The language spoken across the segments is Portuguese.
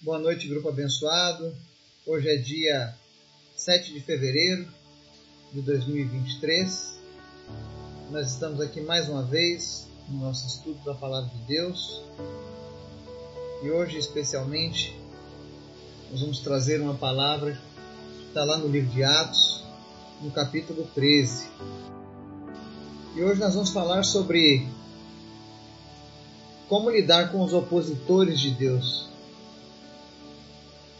Boa noite, grupo abençoado. Hoje é dia 7 de fevereiro de 2023. Nós estamos aqui mais uma vez no nosso estudo da Palavra de Deus. E hoje, especialmente, nós vamos trazer uma palavra que está lá no livro de Atos, no capítulo 13. E hoje nós vamos falar sobre como lidar com os opositores de Deus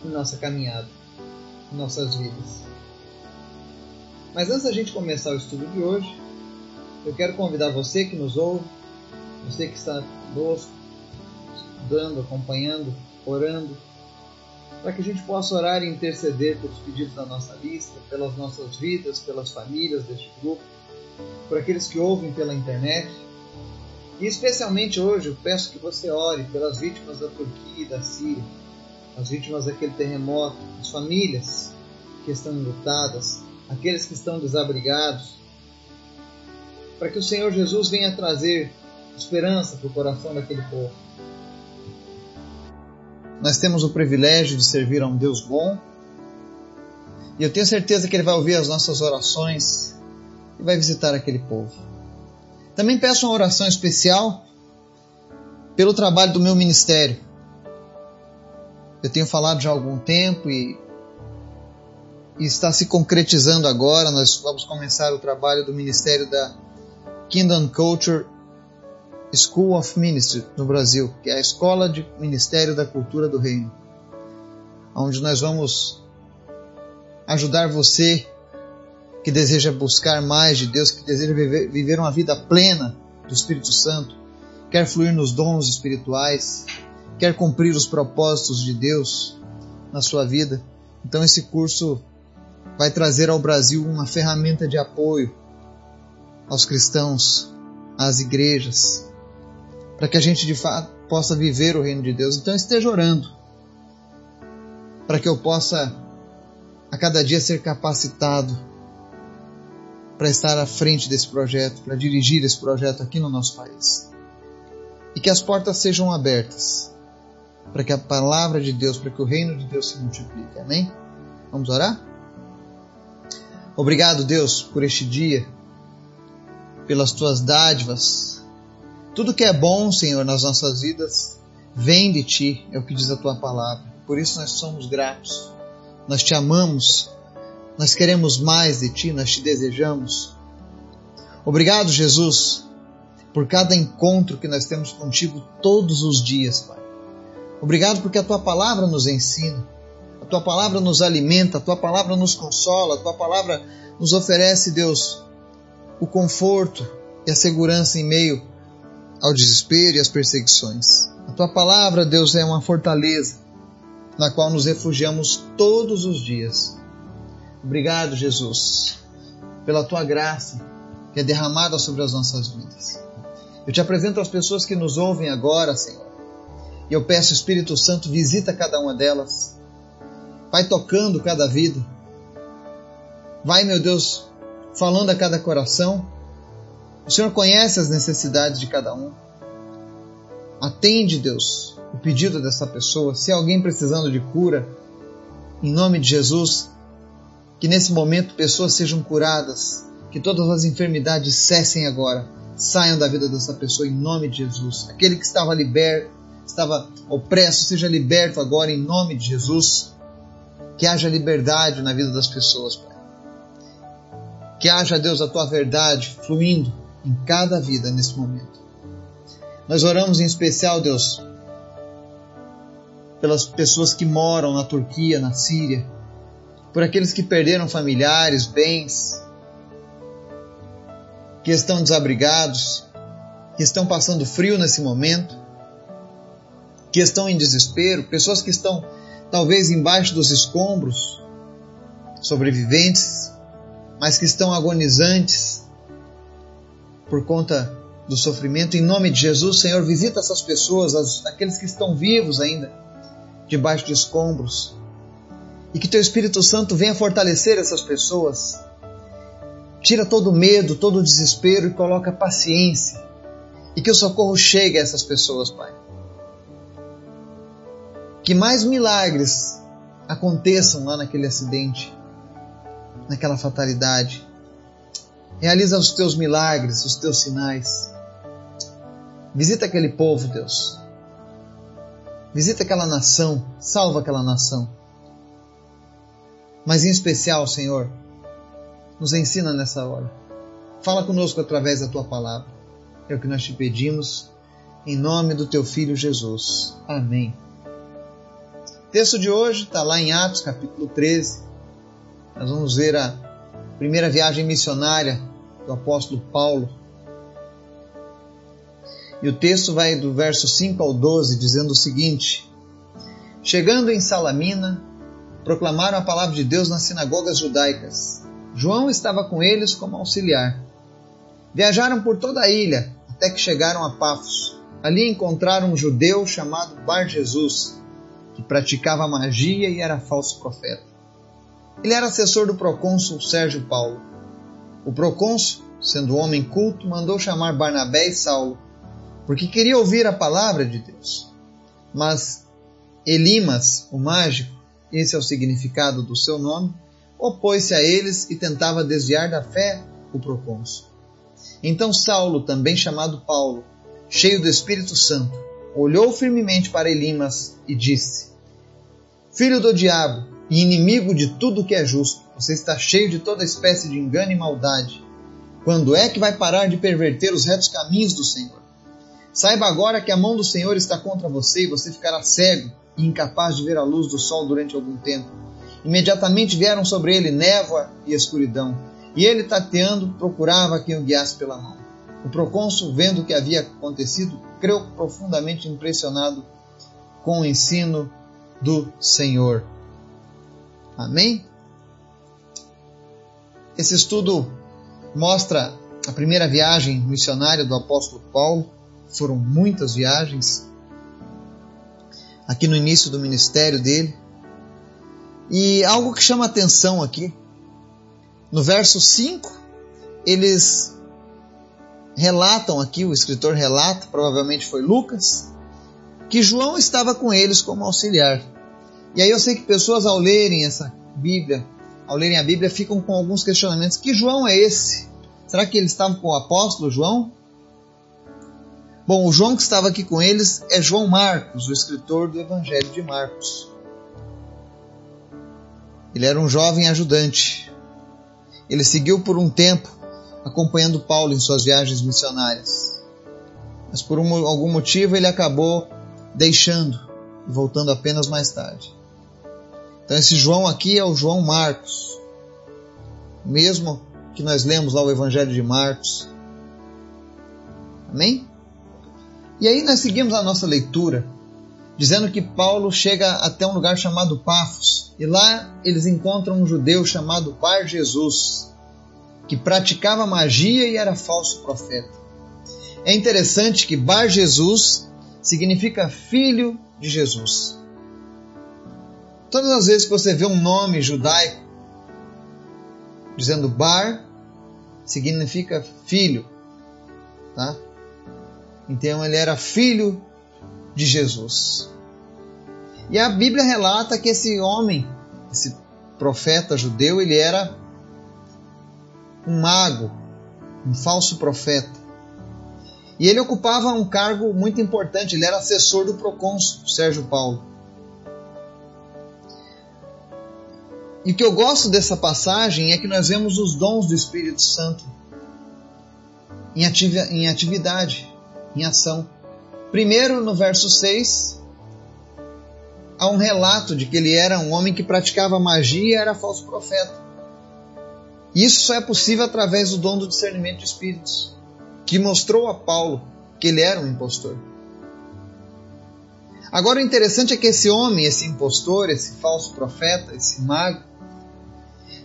em nossa caminhada, em nossas vidas. Mas antes da gente começar o estudo de hoje, eu quero convidar você que nos ouve, você que está conosco, estudando, acompanhando, orando, para que a gente possa orar e interceder pelos pedidos da nossa lista, pelas nossas vidas, pelas famílias deste grupo, por aqueles que ouvem pela internet. E especialmente hoje eu peço que você ore pelas vítimas da Turquia e da Síria as vítimas daquele terremoto, as famílias que estão enlutadas, aqueles que estão desabrigados, para que o Senhor Jesus venha trazer esperança para o coração daquele povo. Nós temos o privilégio de servir a um Deus bom e eu tenho certeza que Ele vai ouvir as nossas orações e vai visitar aquele povo. Também peço uma oração especial pelo trabalho do meu ministério eu tenho falado já há algum tempo e, e está se concretizando agora. Nós vamos começar o trabalho do Ministério da Kingdom Culture School of Ministry no Brasil, que é a Escola de Ministério da Cultura do Reino, onde nós vamos ajudar você que deseja buscar mais de Deus, que deseja viver, viver uma vida plena do Espírito Santo, quer fluir nos dons espirituais, quer cumprir os propósitos de Deus na sua vida. Então esse curso vai trazer ao Brasil uma ferramenta de apoio aos cristãos, às igrejas, para que a gente de fato possa viver o reino de Deus. Então esteja orando para que eu possa a cada dia ser capacitado para estar à frente desse projeto, para dirigir esse projeto aqui no nosso país. E que as portas sejam abertas para que a palavra de Deus, para que o reino de Deus se multiplique. Amém? Vamos orar? Obrigado, Deus, por este dia, pelas tuas dádivas. Tudo que é bom, Senhor, nas nossas vidas, vem de ti, é o que diz a tua palavra. Por isso nós somos gratos. Nós te amamos. Nós queremos mais de ti, nós te desejamos. Obrigado, Jesus, por cada encontro que nós temos contigo todos os dias, Pai. Obrigado porque a tua palavra nos ensina, a tua palavra nos alimenta, a tua palavra nos consola, a tua palavra nos oferece, Deus, o conforto e a segurança em meio ao desespero e às perseguições. A tua palavra, Deus, é uma fortaleza na qual nos refugiamos todos os dias. Obrigado, Jesus, pela tua graça que é derramada sobre as nossas vidas. Eu te apresento as pessoas que nos ouvem agora, Senhor e eu peço, Espírito Santo, visita cada uma delas. Vai tocando cada vida. Vai, meu Deus, falando a cada coração. O Senhor conhece as necessidades de cada um. Atende, Deus, o pedido dessa pessoa. Se alguém precisando de cura, em nome de Jesus, que nesse momento pessoas sejam curadas, que todas as enfermidades cessem agora, saiam da vida dessa pessoa em nome de Jesus. Aquele que estava liberto, estava opresso, seja liberto agora em nome de Jesus. Que haja liberdade na vida das pessoas, Pai. Que haja, Deus, a tua verdade fluindo em cada vida nesse momento. Nós oramos em especial, Deus, pelas pessoas que moram na Turquia, na Síria, por aqueles que perderam familiares, bens, que estão desabrigados, que estão passando frio nesse momento que estão em desespero, pessoas que estão talvez embaixo dos escombros, sobreviventes, mas que estão agonizantes por conta do sofrimento. Em nome de Jesus, Senhor, visita essas pessoas, aqueles que estão vivos ainda, debaixo de escombros. E que Teu Espírito Santo venha fortalecer essas pessoas. Tira todo o medo, todo o desespero e coloca paciência. E que o socorro chegue a essas pessoas, Pai que mais milagres aconteçam lá naquele acidente, naquela fatalidade. Realiza os teus milagres, os teus sinais. Visita aquele povo, Deus. Visita aquela nação, salva aquela nação. Mas em especial, Senhor, nos ensina nessa hora. Fala conosco através da tua palavra. É o que nós te pedimos, em nome do teu filho Jesus. Amém. O texto de hoje está lá em Atos, capítulo 13. Nós vamos ver a primeira viagem missionária do apóstolo Paulo. E o texto vai do verso 5 ao 12, dizendo o seguinte: Chegando em Salamina, proclamaram a palavra de Deus nas sinagogas judaicas. João estava com eles como auxiliar. Viajaram por toda a ilha até que chegaram a Pafos. Ali encontraram um judeu chamado Bar Jesus, que praticava magia e era falso profeta. Ele era assessor do procônsul Sérgio Paulo. O procônsul, sendo homem culto, mandou chamar Barnabé e Saulo, porque queria ouvir a palavra de Deus. Mas Elimas, o mágico, esse é o significado do seu nome, opôs-se a eles e tentava desviar da fé o procônsul. Então Saulo, também chamado Paulo, cheio do Espírito Santo, olhou firmemente para Elimas e disse: Filho do diabo e inimigo de tudo que é justo, você está cheio de toda espécie de engano e maldade. Quando é que vai parar de perverter os retos caminhos do Senhor? Saiba agora que a mão do Senhor está contra você e você ficará cego e incapaz de ver a luz do sol durante algum tempo. Imediatamente vieram sobre ele névoa e escuridão, e ele, tateando, procurava quem o guiasse pela mão. O procônsul, vendo o que havia acontecido, creu profundamente impressionado com o ensino do Senhor. Amém? Esse estudo mostra a primeira viagem missionária do apóstolo Paulo. Foram muitas viagens aqui no início do ministério dele. E algo que chama atenção aqui, no verso 5, eles relatam aqui, o escritor relata, provavelmente foi Lucas, que João estava com eles como auxiliar. E aí eu sei que pessoas ao lerem essa Bíblia, ao lerem a Bíblia, ficam com alguns questionamentos. Que João é esse? Será que eles estavam com o apóstolo João? Bom, o João que estava aqui com eles é João Marcos, o escritor do Evangelho de Marcos. Ele era um jovem ajudante. Ele seguiu por um tempo acompanhando Paulo em suas viagens missionárias. Mas por um, algum motivo ele acabou deixando e voltando apenas mais tarde. Então esse João aqui é o João Marcos. Mesmo que nós lemos lá o Evangelho de Marcos. Amém? E aí nós seguimos a nossa leitura, dizendo que Paulo chega até um lugar chamado Pafos, e lá eles encontram um judeu chamado Bar Jesus, que praticava magia e era falso profeta. É interessante que Bar Jesus significa filho de Jesus. Todas as vezes que você vê um nome judaico dizendo Bar, significa filho, tá? Então ele era filho de Jesus. E a Bíblia relata que esse homem, esse profeta judeu, ele era um mago, um falso profeta. E ele ocupava um cargo muito importante, ele era assessor do procônsul Sérgio Paulo. E o que eu gosto dessa passagem é que nós vemos os dons do Espírito Santo em, atividade em ação. Primeiro, no verso 6, há um relato de que ele era um homem que praticava magia e era falso profeta. Isso só é possível através do dom do discernimento de espíritos, que mostrou a Paulo que ele era um impostor. Agora o interessante é que esse homem, esse impostor, esse falso profeta, esse mago,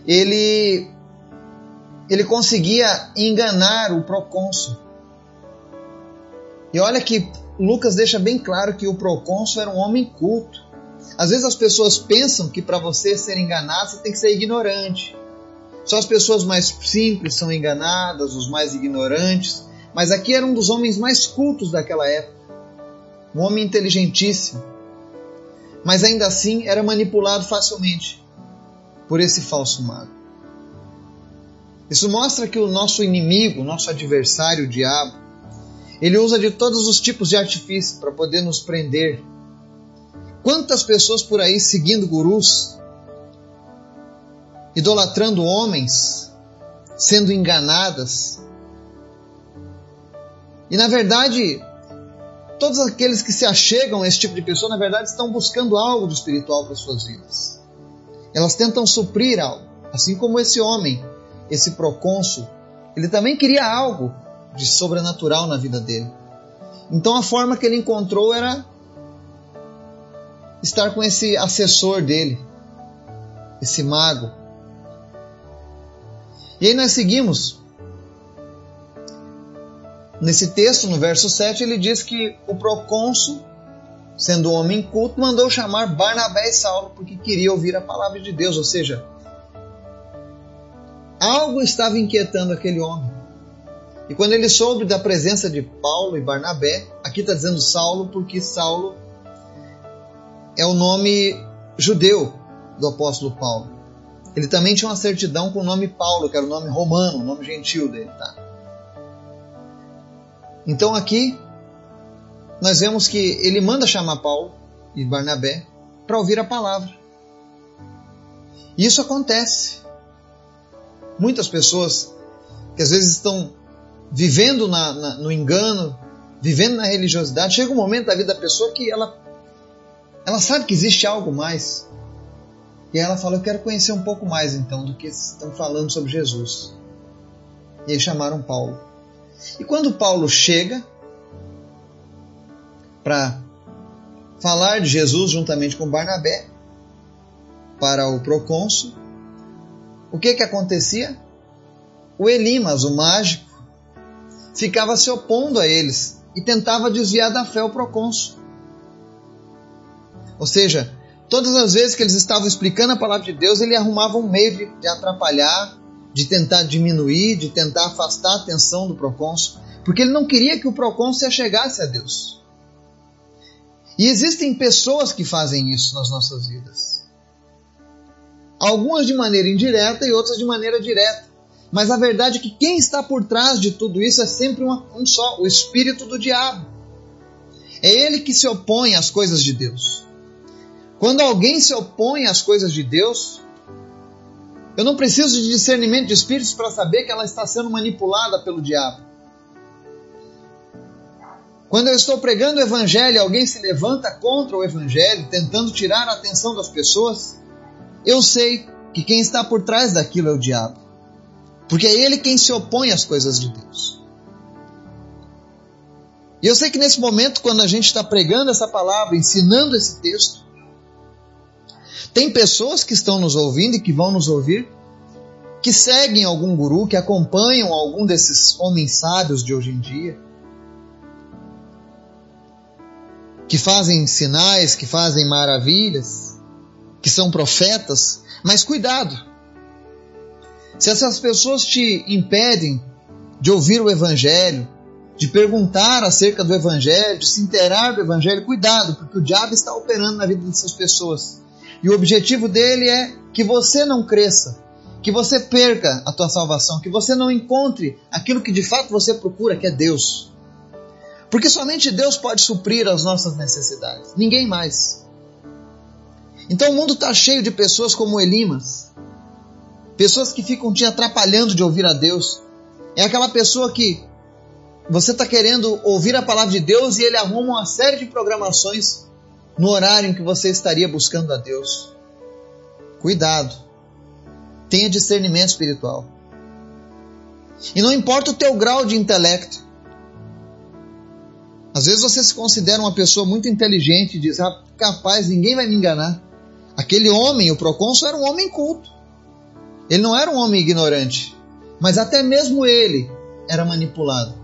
ele ele conseguia enganar o procônsul. E olha que Lucas deixa bem claro que o procônsul era um homem culto. Às vezes as pessoas pensam que para você ser enganado você tem que ser ignorante. Só as pessoas mais simples são enganadas, os mais ignorantes. Mas aqui era um dos homens mais cultos daquela época. Um homem inteligentíssimo. mas ainda assim era manipulado facilmente por esse falso mago. Isso mostra que o nosso inimigo, nosso adversário, o diabo, ele usa de todos os tipos de artifício para poder nos prender. Quantas pessoas por aí seguindo gurus, idolatrando homens, sendo enganadas. E na verdade, todos aqueles que se achegam a esse tipo de pessoa, na verdade, estão buscando algo de espiritual para suas vidas. Elas tentam suprir algo, assim como esse homem, esse procônsul, ele também queria algo de sobrenatural na vida dele. Então a forma que ele encontrou era estar com esse assessor dele, esse mago. E aí nós seguimos Nesse texto, no verso 7, ele diz que o procônsul, sendo um homem culto, mandou chamar Barnabé e Saulo porque queria ouvir a palavra de Deus, ou seja, algo estava inquietando aquele homem. E quando ele soube da presença de Paulo e Barnabé, aqui está dizendo Saulo porque Saulo é o nome judeu do apóstolo Paulo. Ele também tinha uma certidão com o nome Paulo, que era o nome romano, o nome gentil dele, tá? Então aqui nós vemos que ele manda chamar Paulo e Barnabé para ouvir a palavra. E isso acontece. Muitas pessoas que às vezes estão vivendo na, na, no engano, vivendo na religiosidade, chega um momento da vida da pessoa que ela, ela sabe que existe algo mais. E ela fala: Eu quero conhecer um pouco mais então do que estão falando sobre Jesus. E aí chamaram Paulo. E quando Paulo chega para falar de Jesus juntamente com Barnabé para o procônsul, o que que acontecia? O Elimas, o mágico, ficava se opondo a eles e tentava desviar da fé o procônsul. Ou seja, todas as vezes que eles estavam explicando a palavra de Deus, ele arrumava um meio de, de atrapalhar, de tentar diminuir, de tentar afastar a atenção do procônsul, porque ele não queria que o procônsul chegasse a Deus. E existem pessoas que fazem isso nas nossas vidas. Algumas de maneira indireta e outras de maneira direta. Mas a verdade é que quem está por trás de tudo isso é sempre uma, um só, o espírito do diabo. É ele que se opõe às coisas de Deus. Quando alguém se opõe às coisas de Deus, eu não preciso de discernimento de espíritos para saber que ela está sendo manipulada pelo diabo. Quando eu estou pregando o evangelho, alguém se levanta contra o evangelho, tentando tirar a atenção das pessoas, eu sei que quem está por trás daquilo é o diabo. Porque é ele quem se opõe às coisas de Deus. E eu sei que nesse momento, quando a gente está pregando essa palavra, ensinando esse texto, tem pessoas que estão nos ouvindo e que vão nos ouvir, que seguem algum guru, que acompanham algum desses homens sábios de hoje em dia, que fazem sinais, que fazem maravilhas, que são profetas, mas cuidado. Se essas pessoas te impedem de ouvir o Evangelho, de perguntar acerca do Evangelho, de se inteirar do Evangelho, cuidado, porque o diabo está operando na vida dessas pessoas. E o objetivo dele é que você não cresça, que você perca a tua salvação, que você não encontre aquilo que de fato você procura, que é Deus. Porque somente Deus pode suprir as nossas necessidades, ninguém mais. Então o mundo está cheio de pessoas como Elimas, pessoas que ficam te atrapalhando de ouvir a Deus. É aquela pessoa que você está querendo ouvir a palavra de Deus e ele arruma uma série de programações no horário em que você estaria buscando a Deus. Cuidado. Tenha discernimento espiritual. E não importa o teu grau de intelecto. Às vezes você se considera uma pessoa muito inteligente e diz: ah, capaz, ninguém vai me enganar. Aquele homem, o procônsul, era um homem culto. Ele não era um homem ignorante. Mas até mesmo ele era manipulado.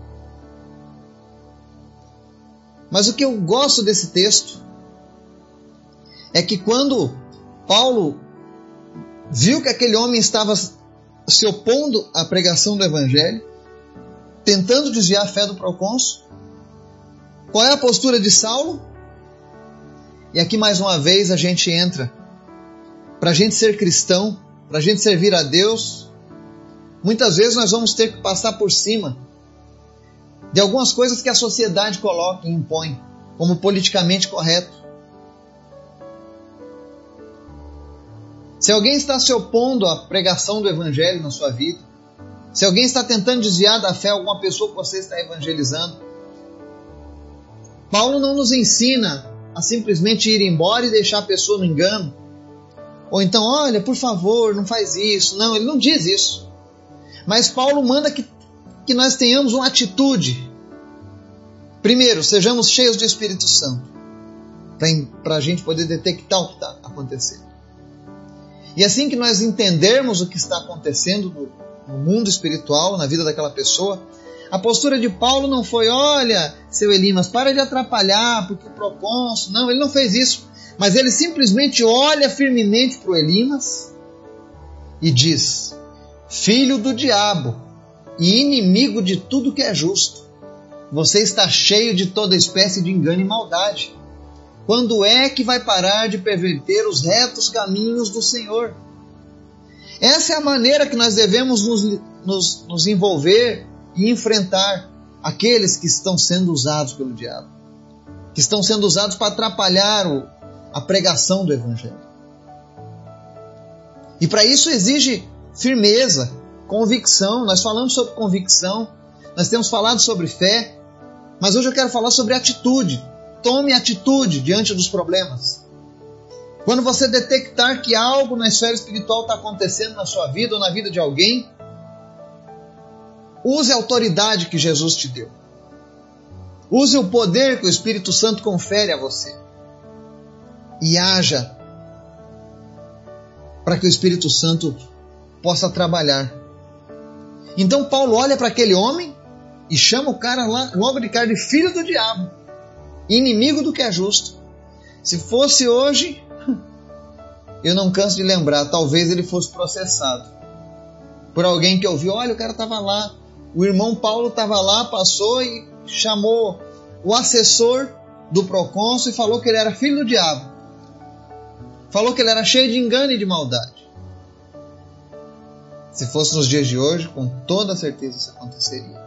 Mas o que eu gosto desse texto é que quando Paulo viu que aquele homem estava se opondo à pregação do evangelho, tentando desviar a fé do procônsul, qual é a postura de Saulo? E aqui mais uma vez a gente entra. Para a gente ser cristão, para a gente servir a Deus, muitas vezes nós vamos ter que passar por cima de algumas coisas que a sociedade coloca e impõe como politicamente correto. Se alguém está se opondo à pregação do Evangelho na sua vida, se alguém está tentando desviar da fé alguma pessoa que você está evangelizando, Paulo não nos ensina a simplesmente ir embora e deixar a pessoa no engano. Ou então, olha, por favor, não faz isso. Não, ele não diz isso. Mas Paulo manda que, que nós tenhamos uma atitude. Primeiro, sejamos cheios do Espírito Santo, para a gente poder detectar o que está acontecendo. E assim que nós entendermos o que está acontecendo no, no mundo espiritual, na vida daquela pessoa, a postura de Paulo não foi, olha, seu Elimas, para de atrapalhar, porque o procônsul. Não, ele não fez isso. Mas ele simplesmente olha firmemente para o Elimas e diz: Filho do diabo e inimigo de tudo que é justo, você está cheio de toda espécie de engano e maldade. Quando é que vai parar de perverter os retos caminhos do Senhor? Essa é a maneira que nós devemos nos, nos, nos envolver e enfrentar aqueles que estão sendo usados pelo diabo, que estão sendo usados para atrapalhar o, a pregação do Evangelho. E para isso exige firmeza, convicção. Nós falamos sobre convicção, nós temos falado sobre fé, mas hoje eu quero falar sobre atitude. Tome atitude diante dos problemas. Quando você detectar que algo na esfera espiritual está acontecendo na sua vida ou na vida de alguém, Use a autoridade que Jesus te deu. Use o poder que o Espírito Santo confere a você. E haja para que o Espírito Santo possa trabalhar. Então Paulo olha para aquele homem e chama o cara lá, logo de cara de filho do diabo, inimigo do que é justo. Se fosse hoje, eu não canso de lembrar, talvez ele fosse processado por alguém que ouviu, olha, o cara estava lá o irmão Paulo estava lá, passou e chamou o assessor do procônsul e falou que ele era filho do diabo. Falou que ele era cheio de engano e de maldade. Se fosse nos dias de hoje, com toda certeza isso aconteceria.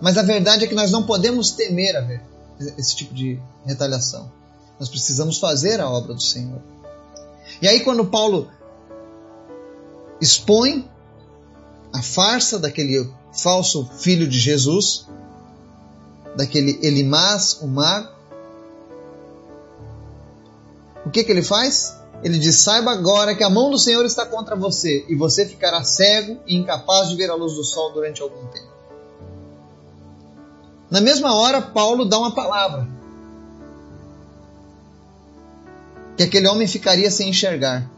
Mas a verdade é que nós não podemos temer esse tipo de retaliação. Nós precisamos fazer a obra do Senhor. E aí, quando Paulo expõe a farsa daquele falso filho de Jesus, daquele Elimás, o mago. O que, que ele faz? Ele diz: Saiba agora que a mão do Senhor está contra você, e você ficará cego e incapaz de ver a luz do sol durante algum tempo. Na mesma hora, Paulo dá uma palavra. Que aquele homem ficaria sem enxergar.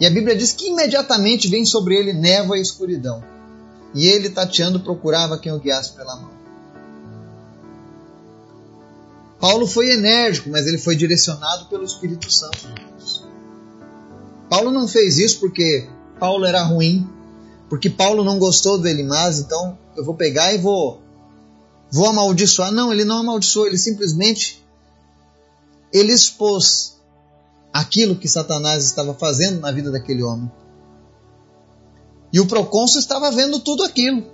E a Bíblia diz que imediatamente vem sobre ele névoa e escuridão e ele, tateando, procurava quem o guiasse pela mão. Paulo foi enérgico, mas ele foi direcionado pelo Espírito Santo de Deus. Paulo não fez isso porque Paulo era ruim, porque Paulo não gostou do Elimás, então eu vou pegar e vou vou amaldiçoar. Não, ele não amaldiçoou, ele simplesmente ele expôs aquilo que Satanás estava fazendo na vida daquele homem. E o procônsul estava vendo tudo aquilo.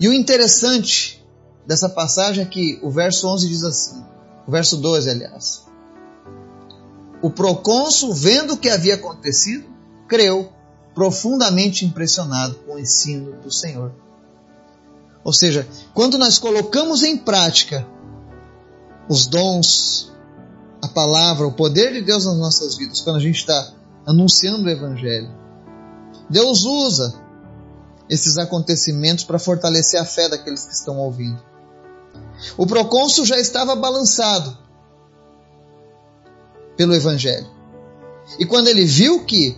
E o interessante dessa passagem é que o verso 11 diz assim, o verso 12, aliás. O procônsul, vendo o que havia acontecido, creu, profundamente impressionado com o ensino do Senhor. Ou seja, quando nós colocamos em prática os dons, a palavra, o poder de Deus nas nossas vidas, quando a gente está anunciando o Evangelho. Deus usa esses acontecimentos para fortalecer a fé daqueles que estão ouvindo. O procônsul já estava balançado pelo Evangelho. E quando ele viu que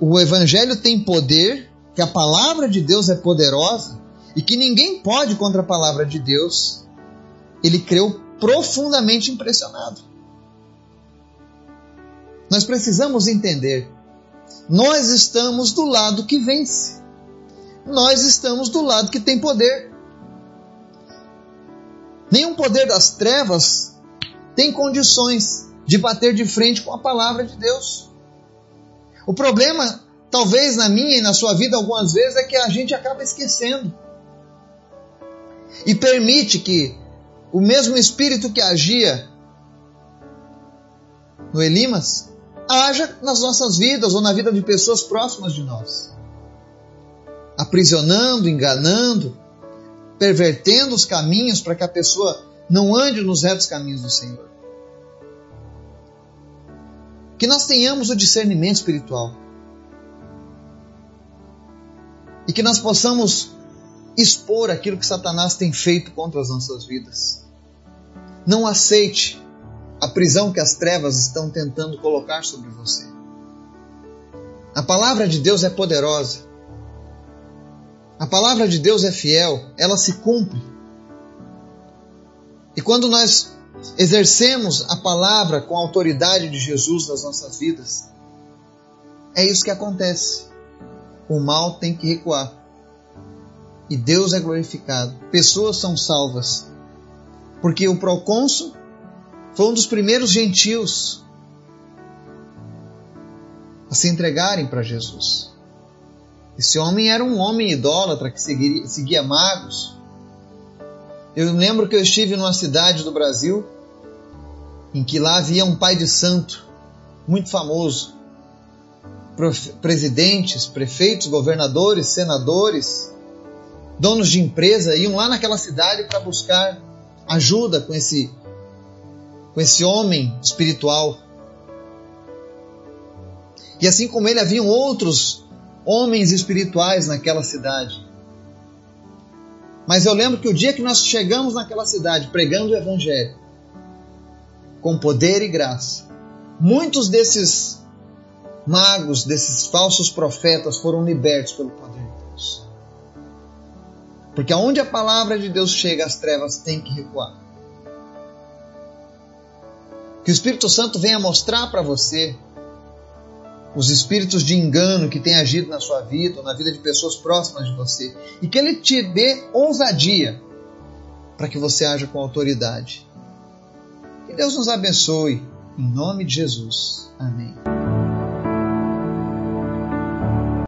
o Evangelho tem poder, que a palavra de Deus é poderosa e que ninguém pode contra a palavra de Deus, ele creu profundamente impressionado. Nós precisamos entender. Nós estamos do lado que vence. Nós estamos do lado que tem poder. Nenhum poder das trevas tem condições de bater de frente com a palavra de Deus. O problema, talvez na minha e na sua vida algumas vezes, é que a gente acaba esquecendo. E permite que o mesmo espírito que agia no Elimas haja nas nossas vidas ou na vida de pessoas próximas de nós. Aprisionando, enganando, pervertendo os caminhos para que a pessoa não ande nos retos caminhos do Senhor. Que nós tenhamos o discernimento espiritual. E que nós possamos expor aquilo que Satanás tem feito contra as nossas vidas. Não aceite a prisão que as trevas estão tentando colocar sobre você. A palavra de Deus é poderosa. A palavra de Deus é fiel, ela se cumpre. E quando nós exercemos a palavra com a autoridade de Jesus nas nossas vidas, é isso que acontece. O mal tem que recuar. E Deus é glorificado. Pessoas são salvas. Porque o procônsul foi um dos primeiros gentios a se entregarem para Jesus. Esse homem era um homem idólatra que seguia, seguia magos, eu lembro que eu estive numa cidade do Brasil em que lá havia um pai de santo muito famoso. Presidentes, prefeitos, governadores, senadores, donos de empresa iam lá naquela cidade para buscar ajuda com esse com esse homem espiritual. E assim como ele haviam outros homens espirituais naquela cidade. Mas eu lembro que o dia que nós chegamos naquela cidade pregando o Evangelho, com poder e graça, muitos desses magos, desses falsos profetas foram libertos pelo poder. Porque aonde a palavra de Deus chega, as trevas têm que recuar. Que o Espírito Santo venha mostrar para você os espíritos de engano que têm agido na sua vida ou na vida de pessoas próximas de você e que Ele te dê ousadia para que você haja com autoridade. Que Deus nos abençoe. Em nome de Jesus. Amém.